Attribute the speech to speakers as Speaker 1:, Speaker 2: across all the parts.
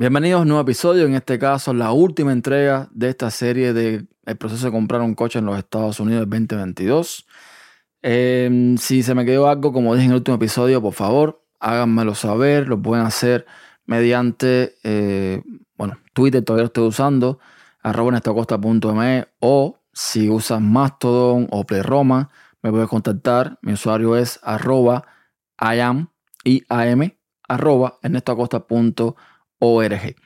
Speaker 1: Bienvenidos a un nuevo episodio, en este caso la última entrega de esta serie de el proceso de comprar un coche en los Estados Unidos 2022. Em, si se me quedó algo, como dije en el último episodio, por favor, háganmelo saber, lo pueden hacer mediante, eh, bueno, Twitter todavía lo estoy usando, arroba nestacosta.me o si usas Mastodon o Playroma, me puedes contactar, mi usuario es arroba iam, I-A-M, arroba org.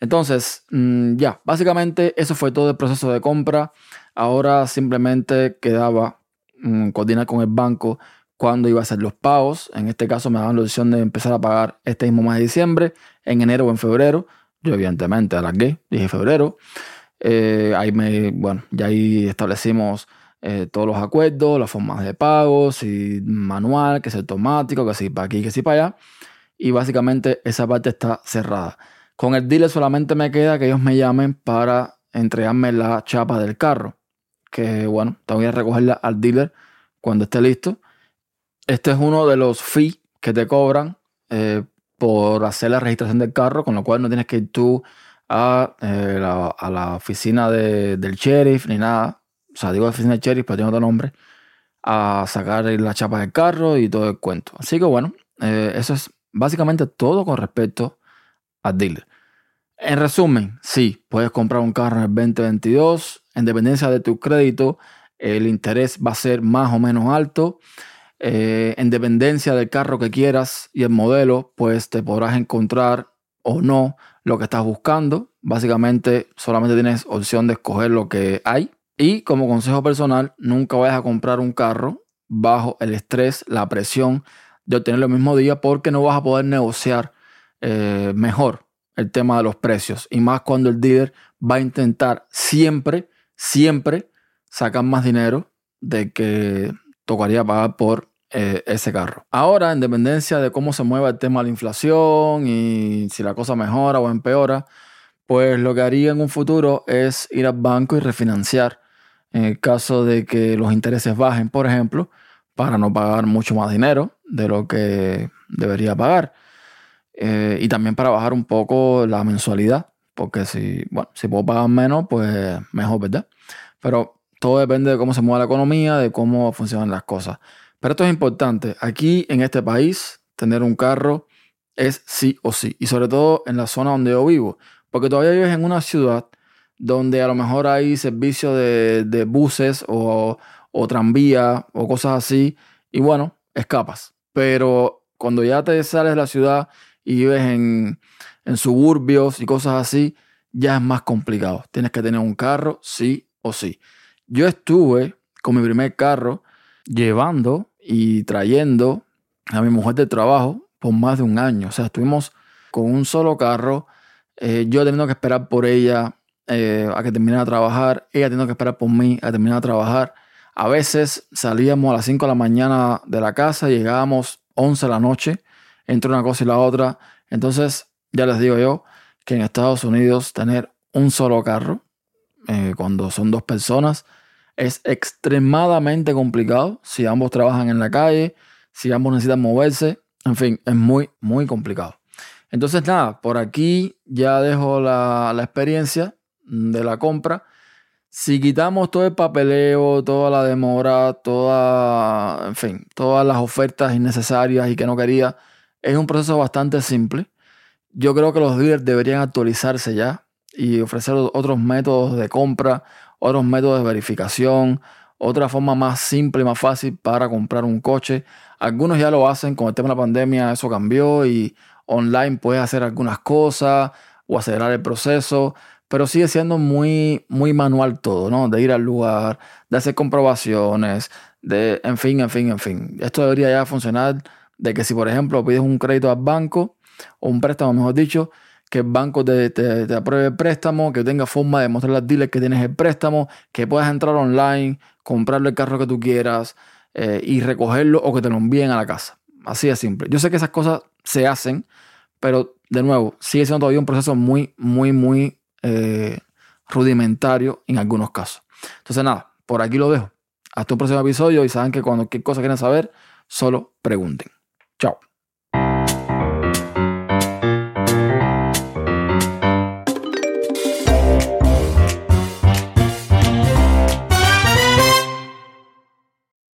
Speaker 1: Entonces, mm, ya, básicamente eso fue todo el proceso de compra. Ahora simplemente quedaba mm, coordinar con el banco cuándo iba a ser los pagos. En este caso me daban la opción de empezar a pagar este mismo mes de diciembre, en enero o en febrero. Yo evidentemente alargué, dije febrero. Eh, ahí me, bueno, ya ahí establecimos eh, todos los acuerdos, las formas de pago, si manual, que es automático, que si para aquí, que si para allá y básicamente esa parte está cerrada. Con el dealer solamente me queda que ellos me llamen para entregarme la chapa del carro, que bueno, tengo que recogerla al dealer cuando esté listo. Este es uno de los fees que te cobran eh, por hacer la registración del carro, con lo cual no tienes que ir tú a, eh, la, oficina del sheriff ni nada. O sea, digo oficina del sheriff, pero tiene otro nombre. A sacar la chapa del carro y todo el cuento. Así que bueno, eh, eso es Básicamente todo con respecto al dealer. En resumen, sí, puedes comprar un carro en el 2022. En dependencia de tu crédito, el interés va a ser más o menos alto. Eh, en dependencia del carro que quieras y el modelo, pues te podrás encontrar o no lo que estás buscando. Básicamente solamente tienes opción de escoger lo que hay. Y como consejo personal, nunca vayas a comprar un carro bajo el estrés, la presión de obtener el mismo día porque no vas a poder negociar eh, mejor el tema de los precios. Y más cuando el dealer va a intentar siempre, siempre sacar más dinero de que tocaría pagar por eh, ese carro. Ahora, en dependencia de cómo se mueva el tema de la inflación y si la cosa mejora o empeora, pues lo que haría en un futuro es ir al banco y refinanciar en el caso de que los intereses bajen, por ejemplo, para no pagar mucho más dinero de lo que debería pagar. Eh, y también para bajar un poco la mensualidad, porque si, bueno, si puedo pagar menos, pues mejor, ¿verdad? Pero todo depende de cómo se mueve la economía, de cómo funcionan las cosas. Pero esto es importante. Aquí en este país, tener un carro es sí o sí. Y sobre todo en la zona donde yo vivo. Porque todavía vives en una ciudad donde a lo mejor hay servicio de, de buses o, o tranvía o cosas así. Y bueno, escapas. Pero cuando ya te sales de la ciudad y vives en, suburbios y cosas así, ya es más complicado. Tienes que tener un carro, sí o sí. Yo estuve con mi primer carro llevando y trayendo a mi mujer de trabajo por más de un año. O sea, estuvimos con un solo carro, eh, yo teniendo que esperar por ella eh, a que terminara de trabajar, ella teniendo que esperar por mí a terminar de trabajar. A veces salíamos a las 5 de la mañana de la casa, llegábamos 11 de la noche, entre una cosa y la otra. Entonces, ya les digo yo que en Estados Unidos tener un solo carro, eh, cuando son dos personas, es extremadamente complicado. Si ambos trabajan en la calle, si ambos necesitan moverse, en fin, es muy, muy complicado. Entonces, nada, por aquí ya dejo la, la experiencia de la compra. Si quitamos todo el papeleo, toda la demora, toda, en fin, todas las ofertas innecesarias y que no quería, es un proceso bastante simple. Yo creo que los dealers deberían actualizarse ya y ofrecer otros métodos de compra, otros métodos de verificación, otra forma más simple más fácil para comprar un coche. Algunos ya lo hacen con el tema de la pandemia, eso cambió y online puedes hacer algunas cosas o acelerar el proceso pero sigue siendo muy, muy manual todo, ¿no? De ir al lugar, de hacer comprobaciones, de, en fin, en fin, en fin. Esto debería ya funcionar de que si, por ejemplo, pides un crédito al banco, o un préstamo, mejor dicho, que el banco te, te, apruebe el préstamo, que tenga forma de mostrar al dealer que tienes el préstamo, que puedas entrar online, comprarle el carro que tú quieras eh, y recogerlo o que te lo envíen a la casa. Así de simple. Yo sé que esas cosas se hacen, pero de nuevo, sigue siendo todavía un proceso muy, muy, muy eh, rudimentario en algunos casos. Entonces nada, por aquí lo dejo. Hasta un próximo episodio y saben que cuando cualquier cosa quieran saber, solo pregunten. Chao.